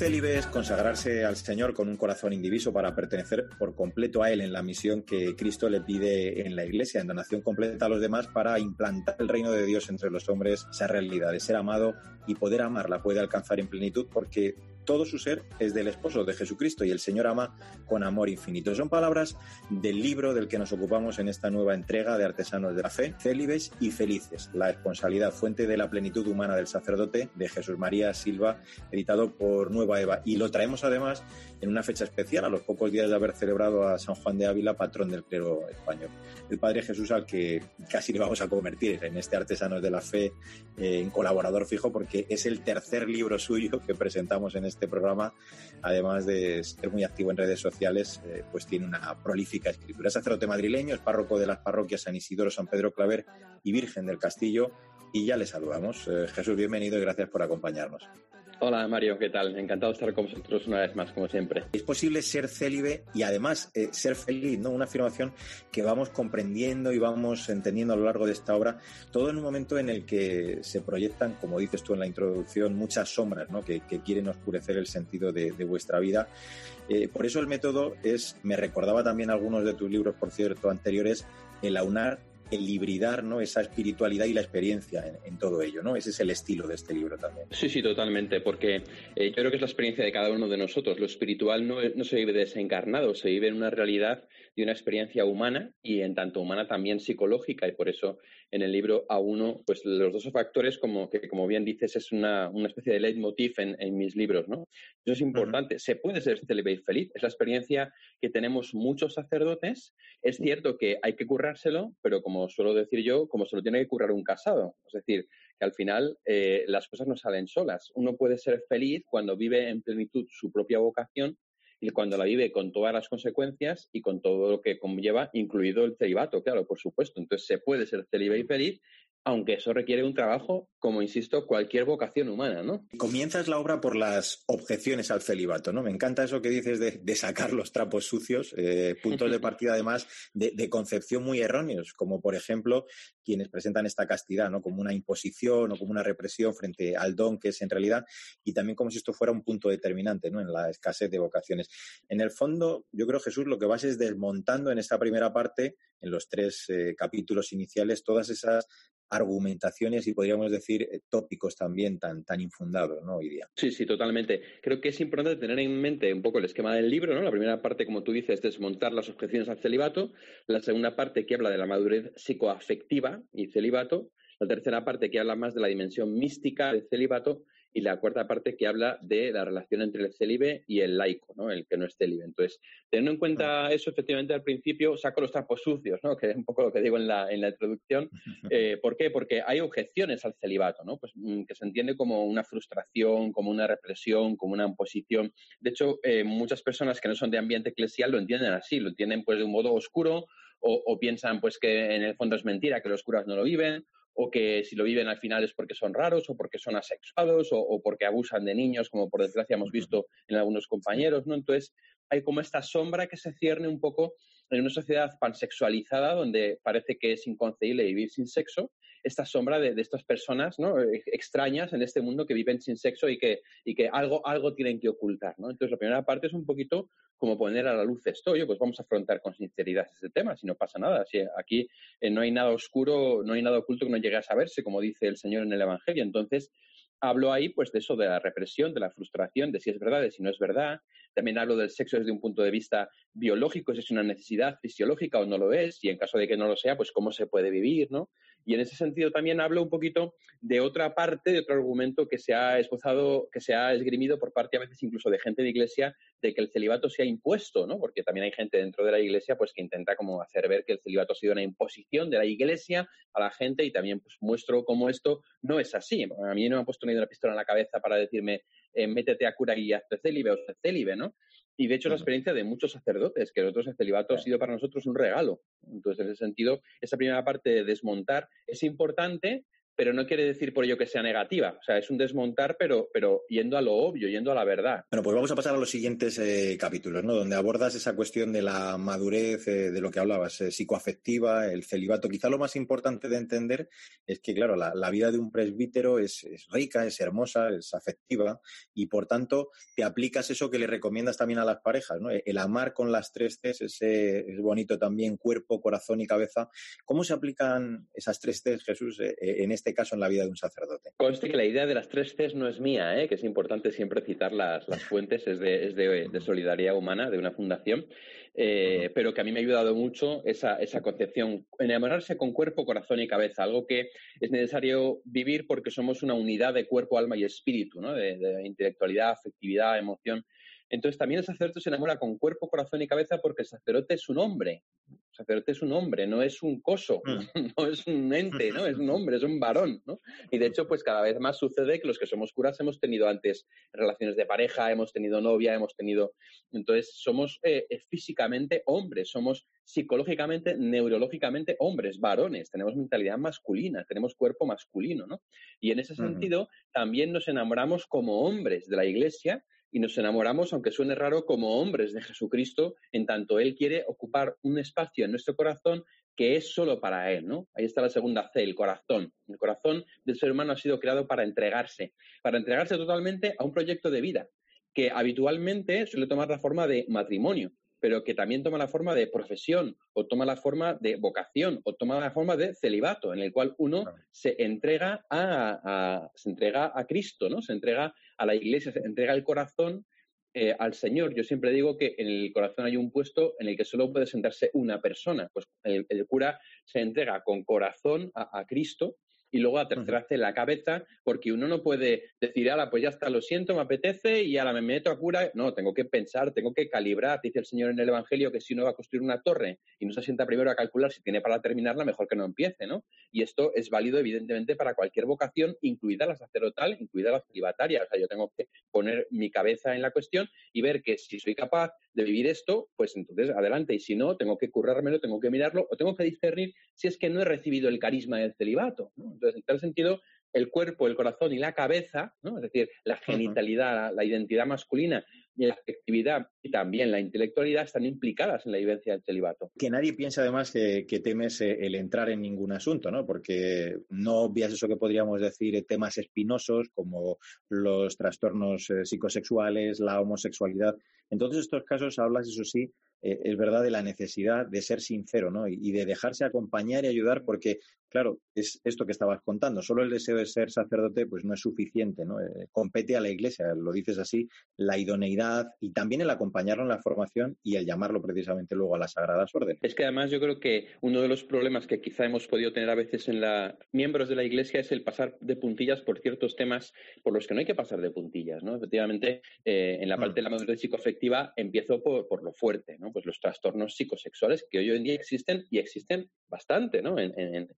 Ser célibe es consagrarse al Señor con un corazón indiviso para pertenecer por completo a Él en la misión que Cristo le pide en la Iglesia, en donación completa a los demás para implantar el reino de Dios entre los hombres, esa realidad de ser amado y poder amarla puede alcanzar en plenitud porque todo su ser es del esposo de Jesucristo y el Señor ama con amor infinito. Son palabras del libro del que nos ocupamos en esta nueva entrega de Artesanos de la Fe, Célibes y Felices, la responsabilidad fuente de la plenitud humana del sacerdote de Jesús María Silva, editado por Nueva Eva. Y lo traemos además en una fecha especial, a los pocos días de haber celebrado a San Juan de Ávila, patrón del clero español. El Padre Jesús al que casi le vamos a convertir en este Artesanos de la Fe eh, en colaborador fijo porque es el tercer libro suyo que presentamos en este este programa, además de ser muy activo en redes sociales, eh, pues tiene una prolífica escritura. Es sacerdote madrileño, es párroco de las parroquias San Isidoro, San Pedro Claver y Virgen del Castillo. Y ya le saludamos. Eh, Jesús, bienvenido y gracias por acompañarnos. Hola Mario, ¿qué tal? Encantado de estar con vosotros una vez más, como siempre. Es posible ser célibe y además eh, ser feliz, ¿no? Una afirmación que vamos comprendiendo y vamos entendiendo a lo largo de esta obra, todo en un momento en el que se proyectan, como dices tú en la introducción, muchas sombras, ¿no? Que, quieren oscurecer el sentido de, vuestra vida. Eh, por eso el método es, me recordaba también algunos de tus libros, por cierto, anteriores, el aunar el hibridar ¿no? esa espiritualidad y la experiencia en, todo ello. ¿no? Ese es el estilo de este libro también. Sí, sí, totalmente, porque eh, yo creo que es la experiencia de cada uno de nosotros. Lo espiritual no, no, se vive desencarnado, se vive en una realidad de una experiencia humana y en tanto humana también psicológica. Y por eso en el libro a uno, pues los dos factores, como que como bien dices, es una, una especie de leitmotiv en, en, mis libros. ¿no? Eso es importante. Se puede ser célibe y feliz. Es la experiencia que tenemos muchos sacerdotes. Es cierto que hay que currárselo, pero como suelo decir yo, como se lo tiene que currar un casado. Es decir, que al final eh, las cosas no salen solas. Uno puede ser feliz cuando vive en plenitud su propia vocación y cuando la vive con todas las consecuencias y con todo lo que conlleva, incluido el celibato, claro, por supuesto. Entonces se puede ser célibe y feliz aunque eso requiere un trabajo, como insisto, cualquier vocación humana, ¿no? Comienzas la obra por las objeciones al celibato, ¿no? Me encanta eso que dices de, sacar los trapos sucios, eh, puntos de partida además de, concepción muy erróneos, como por ejemplo quienes presentan esta castidad, ¿no? Como una imposición o como una represión frente al don que es en realidad, y también como si esto fuera un punto determinante, ¿no? En la escasez de vocaciones. En el fondo, yo creo, Jesús, lo que vas es desmontando en esta primera parte, en los tres eh, capítulos iniciales, todas esas argumentaciones y podríamos decir eh, tópicos también tan, tan infundados, ¿no? Hoy día. Sí, sí, totalmente. Creo que es importante tener en mente un poco el esquema del libro, ¿no? La primera parte, como tú dices, es desmontar las objeciones al celibato. La segunda parte que habla de la madurez psicoafectiva y celibato. La tercera parte que habla más de la dimensión mística del celibato y la cuarta parte que habla de la relación entre el célibe y el laico, ¿no? el que no es célibe. Entonces, teniendo en cuenta ah. eso, efectivamente, al principio saco los trapos sucios, ¿no? que es un poco lo que digo en la, en la introducción. Eh, ¿Por qué? Porque hay objeciones al celibato, ¿no? pues, mm, que se entiende como una frustración, como una represión, como una imposición. De hecho, eh, muchas personas que no son de ambiente eclesial lo entienden así, lo entienden pues de un modo oscuro o, o piensan pues que en el fondo es mentira, que los curas no lo viven o que si lo viven al final es porque son raros o porque son asexuados o, porque abusan de niños, como por desgracia hemos visto en algunos compañeros, ¿no? Entonces, hay como esta sombra que se cierne un poco en una sociedad pansexualizada donde parece que es inconcebible vivir sin sexo, esta sombra de, estas personas ¿no? extrañas en este mundo que viven sin sexo y que, y que algo, algo tienen que ocultar. ¿no? Entonces, la primera parte es un poquito como poner a la luz esto. Yo, pues vamos a afrontar con sinceridad este tema, si no pasa nada. Si aquí eh, no hay nada oscuro, no hay nada oculto que no llegue a saberse, como dice el Señor en el Evangelio. Entonces, hablo ahí pues de eso, de la represión, de la frustración, de si es verdad, de si no es verdad. También hablo del sexo desde un punto de vista biológico, si es una necesidad fisiológica o no lo es, y en caso de que no lo sea, pues cómo se puede vivir, ¿no? Y en ese sentido también hablo un poquito de otra parte, de otro argumento que se ha esbozado, que se ha esgrimido por parte a veces incluso de gente de iglesia, de que el celibato se ha impuesto, ¿no? Porque también hay gente dentro de la iglesia pues que intenta como hacer ver que el celibato ha sido una imposición de la iglesia a la gente y también pues muestro cómo esto no es así. A mí no me ha puesto ni una pistola en la cabeza para decirme eh, métete a cura y hazte célibe o célibe, ¿no? Y de hecho es la experiencia de muchos sacerdotes, que nosotros el celibato ha sido para nosotros un regalo. Entonces, en ese sentido, esa primera parte de desmontar es importante, pero no quiere decir por ello que sea negativa. O sea, es un desmontar, pero, pero yendo a lo obvio, yendo a la verdad. Bueno, pues vamos a pasar a los siguientes eh, capítulos, ¿no? Donde abordas esa cuestión de la madurez, eh, de lo que hablabas, eh, psicoafectiva, el celibato. Quizá lo más importante de entender es que, claro, la, vida de un presbítero es, rica, es hermosa, es afectiva, y por tanto te aplicas eso que le recomiendas también a las parejas, ¿no? El amar con las tres Cs, ese es bonito también, cuerpo, corazón y cabeza. ¿Cómo se aplican esas tres Cs, Jesús, en este caso en la vida de un sacerdote. Conste que la idea de las tres Cs no es mía, ¿eh? que es importante siempre citar las, fuentes, es, de, Solidaridad Humana, de una fundación, eh, pero que a mí me ha ayudado mucho esa, concepción, enamorarse con cuerpo, corazón y cabeza, algo que es necesario vivir porque somos una unidad de cuerpo, alma y espíritu, ¿no? de, de intelectualidad, afectividad, emoción. Entonces también el sacerdote se enamora con cuerpo, corazón y cabeza porque el sacerdote es un hombre. El sacerdote es un hombre, no es un coso, mm. no es un ente, ¿no? Es un hombre, es un varón, ¿no? Y de hecho, pues cada vez más sucede que los que somos curas hemos tenido antes relaciones de pareja, hemos tenido novia, hemos tenido... Entonces somos eh, eh, físicamente hombres, somos psicológicamente, neurológicamente hombres, varones, tenemos mentalidad masculina, tenemos cuerpo masculino, ¿no? Y en ese sentido también nos enamoramos como hombres de la Iglesia y nos enamoramos, aunque suene raro, como hombres de Jesucristo, en tanto Él quiere ocupar un espacio en nuestro corazón que es solo para Él, ¿no? Ahí está la segunda C, el corazón. El corazón del ser humano ha sido creado para entregarse, para entregarse totalmente a un proyecto de vida, que habitualmente suele tomar la forma de matrimonio pero que también toma la forma de profesión, o toma la forma de vocación, o toma la forma de celibato, en el cual uno se entrega a, se entrega a Cristo, ¿no? Se entrega a la iglesia, se entrega el corazón eh, al Señor. Yo siempre digo que en el corazón hay un puesto en el que solo puede sentarse una persona. Pues el, cura se entrega con corazón a Cristo y luego a tercera la cabeza, porque uno no puede decir, ala, pues ya está, lo siento, me apetece y ahora me meto a cura. No, tengo que pensar, tengo que calibrar. Dice el Señor en el Evangelio que si uno va a construir una torre y no se sienta primero a calcular si tiene para terminarla, mejor que no empiece, ¿no? Y esto es válido, evidentemente, para cualquier vocación, incluida la sacerdotal, incluida la celibataria. O sea, yo tengo que poner mi cabeza en la cuestión y ver que si soy capaz de vivir esto, pues entonces adelante. Y si no, tengo que currármelo, tengo que mirarlo o tengo que discernir si es que no he recibido el carisma del celibato. Entonces, en tal sentido, el cuerpo, el corazón y la cabeza, ¿no? es decir, la genitalidad, la, identidad masculina y la afectividad y también la intelectualidad están implicadas en la vivencia del celibato. Que nadie piensa además que, temes eh, el entrar en ningún asunto, ¿no? Porque no obvias eso que podríamos decir eh, temas espinosos como los trastornos eh, psicosexuales, la homosexualidad. En todos estos casos hablas, eso sí, es verdad, de la necesidad de ser sincero, ¿no? y, de dejarse acompañar y ayudar, porque claro, es esto que estabas contando. Solo el deseo de ser sacerdote, pues no es suficiente, ¿no? Eh, compete a la Iglesia, lo dices así, la idoneidad y también el acompañarlo en la formación y el llamarlo precisamente luego a las sagradas órdenes. Es que además yo creo que uno de los problemas que quizá hemos podido tener a veces en la miembros de la Iglesia es el pasar de puntillas por ciertos temas por los que no hay que pasar de puntillas, ¿no? Efectivamente, eh, en la parte de la madurez psicoafectiva empiezo por, lo fuerte, ¿no? Pues los trastornos psicosexuales que hoy en día existen y existen bastante, ¿no? en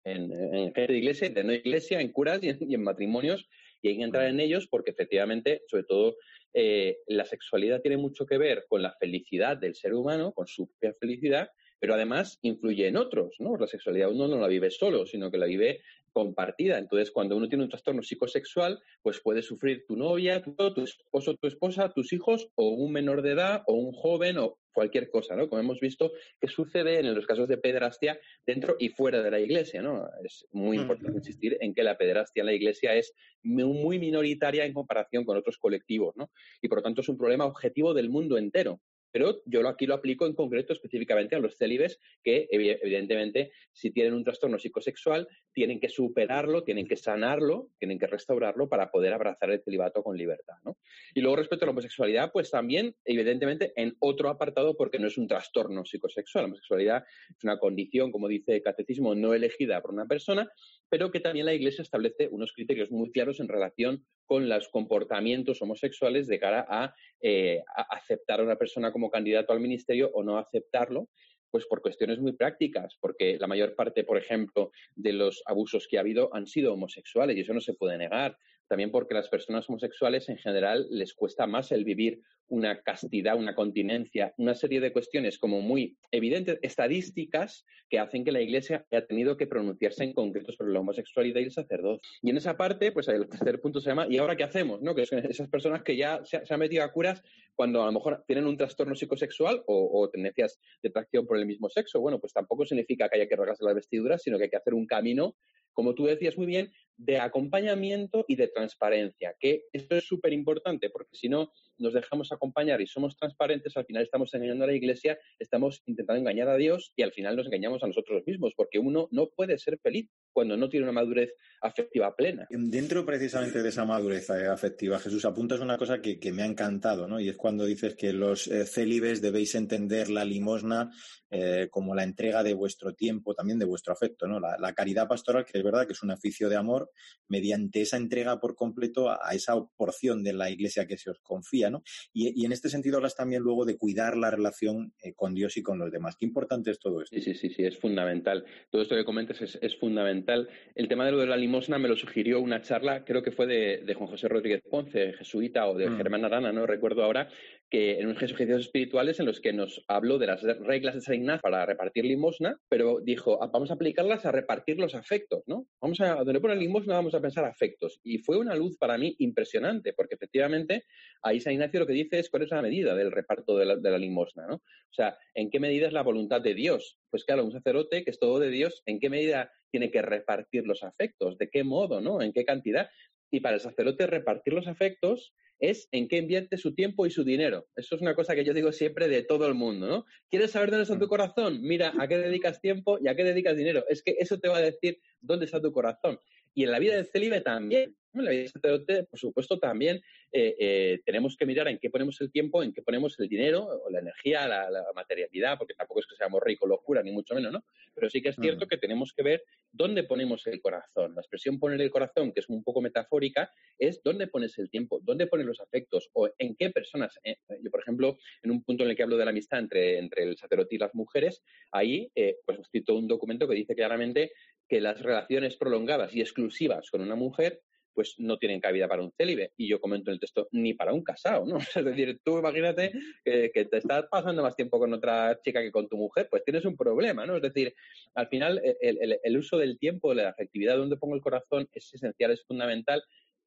en, gente de iglesia, de no iglesia, en curas y en, matrimonios, y hay que entrar en ellos porque efectivamente, sobre todo, eh, la sexualidad tiene mucho que ver con la felicidad del ser humano, con su propia felicidad, pero además influye en otros, ¿no? La sexualidad uno no la vive solo, sino que la vive compartida. Entonces, cuando uno tiene un trastorno psicosexual, pues puede sufrir tu novia, tu, tu esposo, tu esposa, tus hijos, o un menor de edad, o un joven, o cualquier cosa, ¿no? Como hemos visto que sucede en los casos de pederastia dentro y fuera de la iglesia, ¿no? Es muy importante insistir en que la pederastia en la iglesia es muy minoritaria en comparación con otros colectivos, ¿no? Y por lo tanto es un problema objetivo del mundo entero. Pero yo aquí lo aplico en concreto específicamente a los célibes que, evidentemente, si tienen un trastorno psicosexual, tienen que superarlo, tienen que sanarlo, tienen que restaurarlo para poder abrazar el celibato con libertad. ¿no? Y luego, respecto a la homosexualidad, pues también, evidentemente, en otro apartado, porque no es un trastorno psicosexual. La homosexualidad es una condición, como dice el catecismo, no elegida por una persona, pero que también la Iglesia establece unos criterios muy claros en relación con los comportamientos homosexuales de cara eh, a, aceptar a una persona como candidato al ministerio o no aceptarlo, pues por cuestiones muy prácticas, porque la mayor parte, por ejemplo, de los abusos que ha habido han sido homosexuales y eso no se puede negar. también porque las personas homosexuales en general les cuesta más el vivir una castidad, una continencia, una serie de cuestiones como muy evidentes, estadísticas, que hacen que la Iglesia haya tenido que pronunciarse en concreto sobre la homosexualidad y el sacerdote. Y en esa parte, pues el tercer punto se llama ¿y ahora qué hacemos? ¿no? Que esas personas que ya se, han metido a curas cuando a lo mejor tienen un trastorno psicosexual o, tendencias de atracción por el mismo sexo. Bueno, pues tampoco significa que haya que rasgarse las vestiduras, sino que hay que hacer un camino como tú decías muy bien, de acompañamiento y de transparencia, que esto es súper importante, porque si no nos dejamos acompañar y somos transparentes, al final estamos engañando a la Iglesia, estamos intentando engañar a Dios y al final nos engañamos a nosotros mismos, porque uno no puede ser feliz cuando no tiene una madurez afectiva plena. Dentro precisamente de esa madurez eh, afectiva, Jesús, apuntas una cosa que, me ha encantado, ¿no? Y es cuando dices que los eh, célibes debéis entender la limosna eh, como la entrega de vuestro tiempo, también de vuestro afecto, ¿no? La, caridad pastoral, que es verdad que es un oficio de amor, mediante esa entrega por completo a, esa porción de la iglesia que se os confía, ¿no? Y, en este sentido hablas también luego de cuidar la relación eh, con Dios y con los demás. Qué importante es todo esto. Sí, sí, sí, sí, es fundamental. Todo esto que comentas es, fundamental. El tema de lo de la limosna me lo sugirió una charla, creo que fue de, Juan José Rodríguez Ponce, jesuita, o de mm. Germán Arana, no recuerdo ahora, que en unos ejercicios espirituales en los que nos habló de las reglas de San Ignacio para repartir limosna, pero dijo, ah, vamos a aplicarlas a repartir los afectos, ¿no? Vamos a, donde pone limosna, vamos a pensar afectos. Y fue una luz para mí impresionante, porque efectivamente ahí San Ignacio lo que dice es cuál es la medida del reparto de la, de la limosna, ¿no? O sea, ¿en qué medida es la voluntad de Dios? Pues claro, un sacerdote que es todo de Dios, ¿en qué medida tiene que repartir los afectos? ¿De qué modo, no? ¿En qué cantidad? Y para el sacerdote repartir los afectos es en qué invierte su tiempo y su dinero. Eso es una cosa que yo digo siempre de todo el mundo, ¿no? ¿Quieres saber dónde está tu mm. corazón? Mira a qué dedicas tiempo y a qué dedicas dinero. Es que eso te va a decir dónde está tu corazón. Y en la vida del célibe también. En la vida sacerdote, por supuesto, también eh, eh, tenemos que mirar en qué ponemos el tiempo, en qué ponemos el dinero, o la energía, la, materialidad, porque tampoco es que seamos ricos, locura, ni mucho menos, ¿no? Pero sí que es cierto que tenemos que ver dónde ponemos el corazón. La expresión poner el corazón, que es un poco metafórica, es dónde pones el tiempo, dónde pones los afectos, o en qué personas. Eh, yo, por ejemplo, en un punto en el que hablo de la amistad entre, entre el sacerdote y las mujeres, ahí pues he escrito un documento que dice claramente que las relaciones prolongadas y exclusivas con una mujer pues no tienen cabida para un célibe. Y yo comento en el texto, ni para un casado, ¿no? Es decir, tú imagínate que, te estás pasando más tiempo con otra chica que con tu mujer, pues tienes un problema, ¿no? Es decir, al final el, el uso del tiempo, la afectividad, donde pongo el corazón, es esencial, es fundamental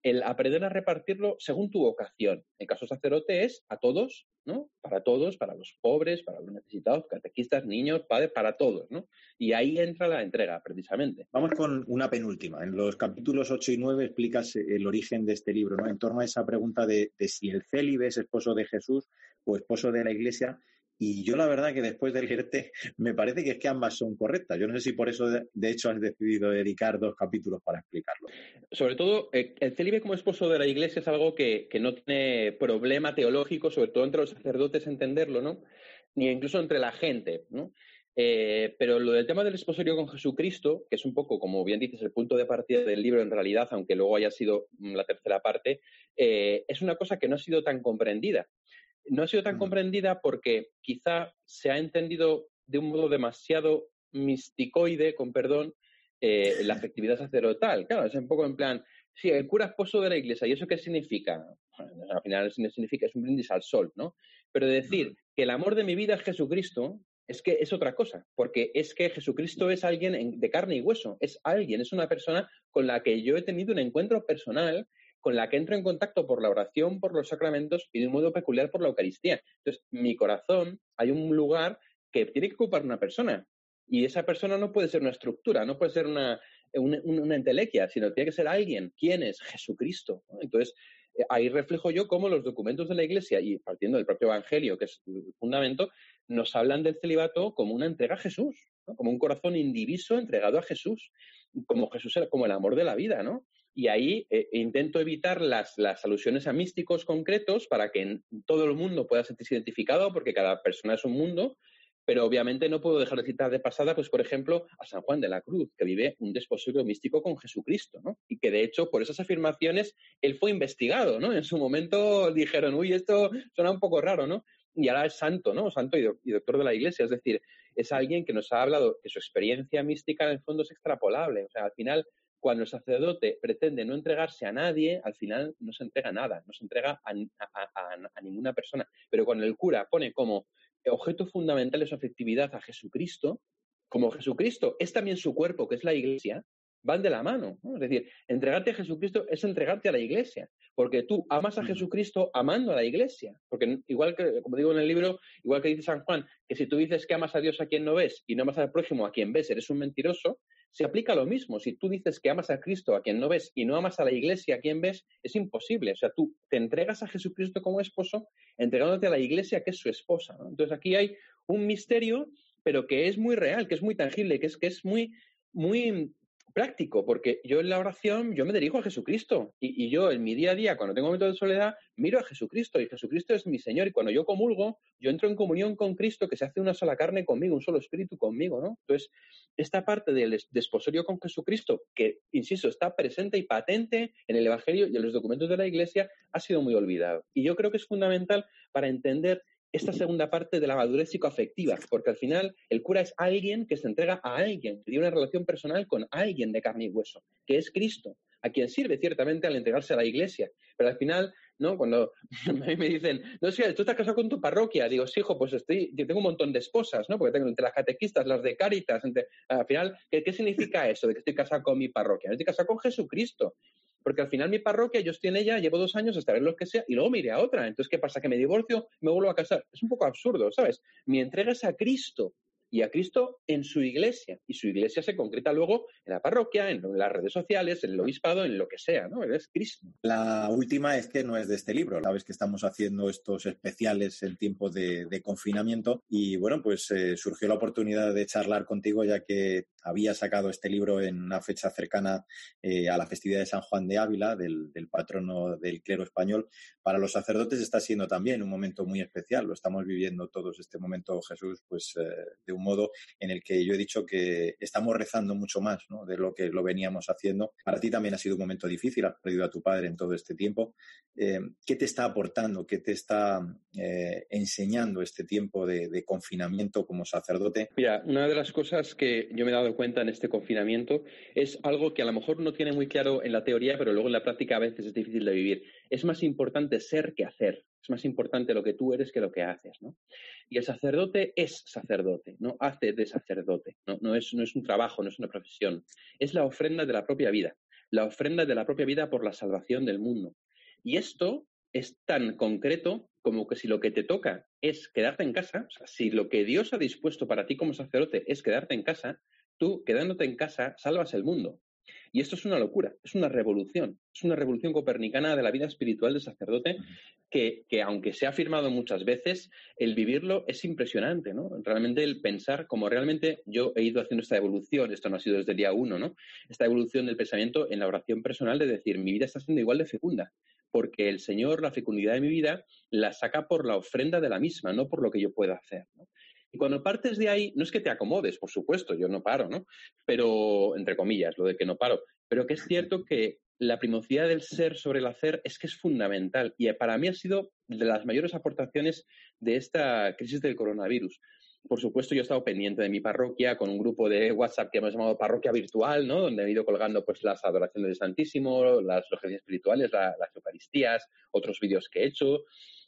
el aprender a repartirlo según tu vocación. En caso sacerdote es a todos, ¿no? Para todos, para los pobres, para los necesitados, catequistas, niños, padres, para todos, ¿no? Y ahí entra la entrega, precisamente. Vamos con una penúltima. En los capítulos 8 y 9 explicas el origen de este libro, ¿no? En torno a esa pregunta de, de si el célibe es esposo de Jesús o esposo de la Iglesia. Y yo la verdad que después de leerte me parece que es que ambas son correctas. Yo no sé si por eso de, hecho has decidido dedicar dos capítulos para explicarlo. Sobre todo, eh, el célibe como esposo de la iglesia es algo que, no tiene problema teológico, sobre todo entre los sacerdotes entenderlo, ¿no? Ni incluso entre la gente, ¿no? Eh, pero lo del tema del esposorio con Jesucristo, que es un poco, como bien dices, el punto de partida del libro en realidad, aunque luego haya sido la tercera parte, eh, es una cosa que no ha sido tan comprendida no ha sido tan comprendida porque quizá se ha entendido de un modo demasiado misticoide, con perdón, eh, la afectividad sacerdotal. Claro, es un poco en plan, sí, el cura esposo de la iglesia, ¿y eso qué significa? al final significa, es un brindis al sol, ¿no? Pero decir que el amor de mi vida es Jesucristo, es que es otra cosa, porque es que Jesucristo es alguien de carne y hueso, es alguien, es una persona con la que yo he tenido un encuentro personal con la que entro en contacto por la oración, por los sacramentos y de un modo peculiar por la Eucaristía. Entonces, mi corazón, hay un lugar que tiene que ocupar una persona. Y esa persona no puede ser una estructura, no puede ser una, una, entelequia, sino tiene que ser alguien. ¿Quién es? Jesucristo. Entonces, eh, ahí reflejo yo cómo los documentos de la Iglesia, y partiendo del propio Evangelio, que es el fundamento, nos hablan del celibato como una entrega a Jesús, como un corazón indiviso entregado a Jesús, como Jesús como el amor de la vida, ¿no? Y ahí eh, intento evitar las, alusiones a místicos concretos para que todo el mundo pueda sentirse identificado, porque cada persona es un mundo, pero obviamente no puedo dejar de citar de pasada, pues por ejemplo, a San Juan de la Cruz, que vive un desposorio místico con Jesucristo, ¿no? Y que de hecho, por esas afirmaciones, él fue investigado, ¿no? En su momento dijeron, uy, esto suena un poco raro, ¿no? Y ahora es santo, ¿no? Santo y, y doctor de la Iglesia, es decir, es alguien que nos ha hablado que su experiencia mística en el fondo es extrapolable, o sea, al final cuando el sacerdote pretende no entregarse a nadie, al final no se entrega nada, no se entrega a, a ninguna persona. Pero cuando el cura pone como objeto fundamental de su afectividad a Jesucristo, como Jesucristo es también su cuerpo, que es la iglesia, van de la mano. Es decir, entregarte a Jesucristo es entregarte a la iglesia, porque tú amas a Jesucristo amando a la iglesia. Porque igual que, como digo en el libro, igual que dice San Juan, que si tú dices que amas a Dios a quien no ves y no amas al prójimo a quien ves, eres un mentiroso, se aplica lo mismo. Si tú dices que amas a Cristo a quien no ves y no amas a la iglesia a quien ves, es imposible. O sea, tú te entregas a Jesucristo como esposo entregándote a la iglesia que es su esposa. Entonces aquí hay un misterio, pero que es muy real, que es muy tangible, que es, que es muy, muy práctico, porque yo en la oración, yo me dirijo a Jesucristo y, yo en mi día a día, cuando tengo momentos de soledad, miro a Jesucristo y Jesucristo es mi Señor y cuando yo comulgo, yo entro en comunión con Cristo que se hace una sola carne conmigo, un solo espíritu conmigo, ¿no? Entonces, esta parte del desposorio con Jesucristo, que, insisto, está presente y patente en el Evangelio y en los documentos de la Iglesia, ha sido muy olvidado. Y yo creo que es fundamental para entender esta segunda parte de la madurez psicoafectiva, porque al final el cura es alguien que se entrega a alguien, que tiene una relación personal con alguien de carne y hueso, que es Cristo, a quien sirve ciertamente al entregarse a la iglesia. Pero al final, ¿no? Cuando a mí me dicen, no sé, tú estás casado con tu parroquia, digo, sí, hijo, pues estoy, yo tengo un montón de esposas, ¿no? Porque tengo entre las catequistas, las de Cáritas, entre, al final, ¿qué, ¿qué significa eso de que estoy casado con mi parroquia? Estoy casado con Jesucristo porque al final mi parroquia, yo estoy en ella, llevo dos años hasta ver lo que sea, y luego me iré a otra. Entonces, ¿qué pasa? Que me divorcio, me vuelvo a casar. Es un poco absurdo, ¿sabes? Mi entrega es a Cristo y a Cristo en su iglesia. Y su iglesia se concreta luego en la parroquia, en las redes sociales, en el obispado, en lo que sea, ¿no? Es Cristo. La última es que no es de este libro. Sabes que estamos haciendo estos especiales en tiempo de, confinamiento y bueno, pues eh, surgió la oportunidad de charlar contigo ya que había sacado este libro en una fecha cercana eh, a la festividad de San Juan de Ávila, del, patrono del clero español. Para los sacerdotes está siendo también un momento muy especial. Lo estamos viviendo todos este momento, Jesús, pues eh, de un modo en el que yo he dicho que estamos rezando mucho más de lo que lo veníamos haciendo. Para ti también ha sido un momento difícil, has perdido a tu padre en todo este tiempo. Eh, ¿Qué te está aportando, qué te está eh, enseñando este tiempo de, confinamiento como sacerdote? Una de las cosas que yo me he dado cuenta en este confinamiento es algo que a lo mejor no tiene muy claro en la teoría, pero luego en la práctica a veces es difícil de vivir. Es más importante ser que hacer. Es más importante lo que tú eres que lo que haces, ¿no? Y el sacerdote es sacerdote, no hace de sacerdote, ¿no? es, no es un trabajo, no es una profesión. Es la ofrenda de la propia vida, la ofrenda de la propia vida por la salvación del mundo. Y esto es tan concreto como que si lo que te toca es quedarte en casa, o sea, si lo que Dios ha dispuesto para ti como sacerdote es quedarte en casa, tú quedándote en casa salvas el mundo. Y esto es una locura, es una revolución, es una revolución copernicana de la vida espiritual del sacerdote que, aunque se ha afirmado muchas veces, el vivirlo es impresionante, ¿no? Realmente el pensar como realmente yo he ido haciendo esta evolución, esto no ha sido desde el día uno, ¿no? Esta evolución del pensamiento en la oración personal de decir, mi vida está siendo igual de fecunda, porque el Señor, la fecundidad de mi vida, la saca por la ofrenda de la misma, no por lo que yo pueda hacer. ¿no? Y cuando partes de ahí, no es que te acomodes, por supuesto, yo no paro, ¿no? Pero, entre comillas, lo de que no paro, pero que es cierto que la primocidad del ser sobre el hacer es que es fundamental y para mí ha sido de las mayores aportaciones de esta crisis del coronavirus. Por supuesto, yo he estado pendiente de mi parroquia con un grupo de WhatsApp que hemos llamado Parroquia Virtual, ¿no? Donde he ido colgando pues las adoraciones del Santísimo, las logias espirituales, las Eucaristías, otros vídeos que he hecho.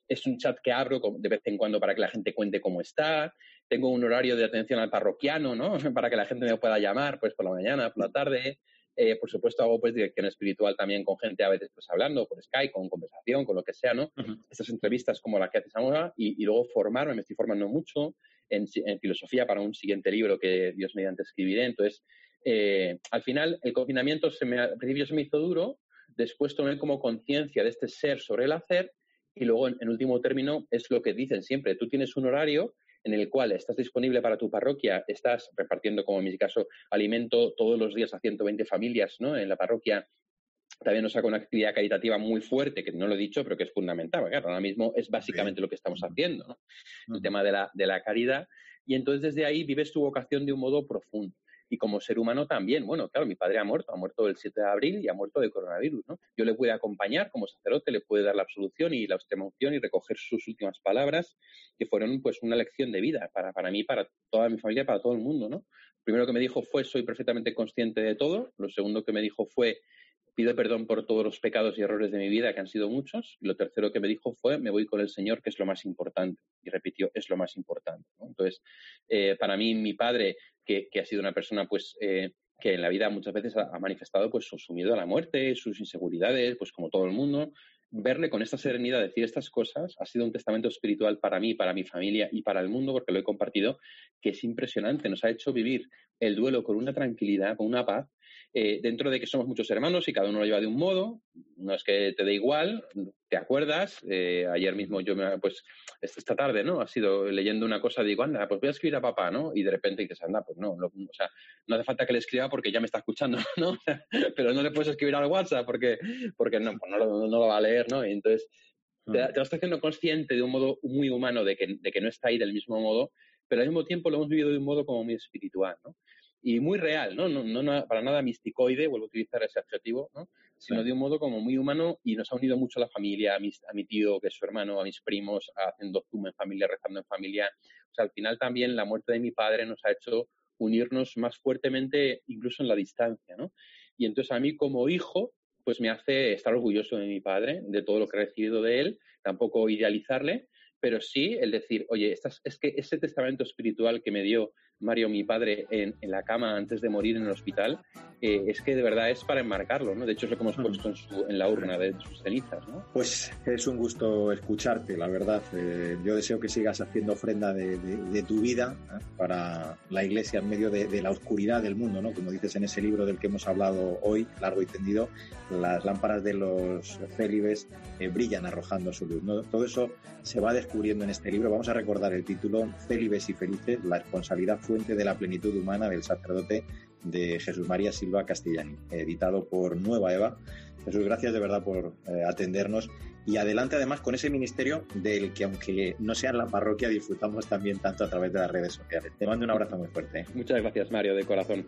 Es un chat que abro de vez en cuando para que la gente cuente cómo está tengo un horario de atención al parroquiano, ¿no? Para que la gente me pueda llamar, pues por la mañana, por la tarde. Eh, por supuesto, hago pues dirección espiritual también con gente a veces pues hablando por Skype, con conversación, con lo que sea, ¿no? Estas entrevistas como la que haces ahora y, luego formarme, me estoy formando mucho en, filosofía para un siguiente libro que Dios mediante escribiré. Entonces, eh, al final, el confinamiento se me, al principio se me hizo duro, después tomé como conciencia de este ser sobre el hacer y luego, en último término, es lo que dicen siempre, tú tienes un horario en el cual estás disponible para tu parroquia, estás repartiendo, como en mi caso, alimento todos los días a 120 familias ¿no? en la parroquia. También nos saca una actividad caritativa muy fuerte, que no lo he dicho, pero que es fundamental, ahora mismo es básicamente lo que estamos haciendo, ¿no? el tema de la, de la caridad. Y entonces desde ahí vives tu vocación de un modo profundo y como ser humano también. Bueno, claro, mi padre ha muerto, ha muerto el 7 de abril y ha muerto de coronavirus, ¿no? Yo le pude acompañar como sacerdote, le pude dar la absolución y la extremaunción y recoger sus últimas palabras, que fueron pues una lección de vida para, para mí, para toda mi familia, para todo el mundo, ¿no? primero que me dijo fue soy perfectamente consciente de todo. Lo segundo que me dijo fue pido perdón por todos los pecados y errores de mi vida, que han sido muchos. Y lo tercero que me dijo fue, me voy con el Señor, que es lo más importante. Y repitió, es lo más importante. Entonces, eh, para mí, mi padre, que, ha sido una persona, pues, eh, que en la vida muchas veces ha, manifestado, pues, su, miedo a la muerte, sus inseguridades, pues, como todo el mundo, verle con esta serenidad decir estas cosas ha sido un testamento espiritual para mí, para mi familia y para el mundo, porque lo he compartido, que es impresionante. Nos ha hecho vivir el duelo con una tranquilidad, con una paz, eh, dentro de que somos muchos hermanos y cada uno lo lleva de un modo, no es que te dé igual, te acuerdas, eh, ayer mismo yo, me, pues esta tarde, ¿no? Ha sido leyendo una cosa, digo, anda, pues voy a escribir a papá, ¿no? Y de repente dices, anda, pues no, o sea, no hace falta que le escriba porque ya me está escuchando, ¿no? Pero no le puedes escribir al WhatsApp porque, porque no, pues no, lo, no, lo va a leer, ¿no? Y entonces te, te, vas haciendo consciente de un modo muy humano de que, de que no está ahí del mismo modo, pero al mismo tiempo lo hemos vivido de un modo como muy espiritual, ¿no? Y muy real, ¿no? No, no, para nada misticoide, vuelvo a utilizar ese adjetivo, ¿no? Sino de un modo como muy humano y nos ha unido mucho a la familia, a, a mi tío, que es su hermano, a mis primos, haciendo zoom en familia, rezando en familia. O sea, al final también la muerte de mi padre nos ha hecho unirnos más fuertemente incluso en la distancia, ¿no? Y entonces a mí como hijo, pues me hace estar orgulloso de mi padre, de todo lo que he recibido de él, tampoco idealizarle, pero sí el decir, oye, es que ese testamento espiritual que me dio Mario, mi padre, en, la cama antes de morir en el hospital, eh, es que de verdad es para enmarcarlo, ¿no? De hecho es lo que hemos puesto en, la urna de sus cenizas, ¿no? Pues es un gusto escucharte, la verdad. Eh, yo deseo que sigas haciendo ofrenda de, tu vida ¿eh? para la Iglesia en medio de, la oscuridad del mundo, ¿no? Como dices en ese libro del que hemos hablado hoy, largo y tendido, las lámparas de los célibes brillan arrojando su luz, ¿no? Todo eso se va descubriendo en este libro. Vamos a recordar el título Célibes y Felices, la responsabilidad fuente de la plenitud humana del sacerdote de Jesús María Silva Castellani, editado por Nueva Eva. Jesús, gracias de verdad por eh, atendernos y adelante además con ese ministerio del que aunque no sea en la parroquia disfrutamos también tanto a través de las redes sociales. Te mando un abrazo muy fuerte. Muchas gracias Mario, de corazón.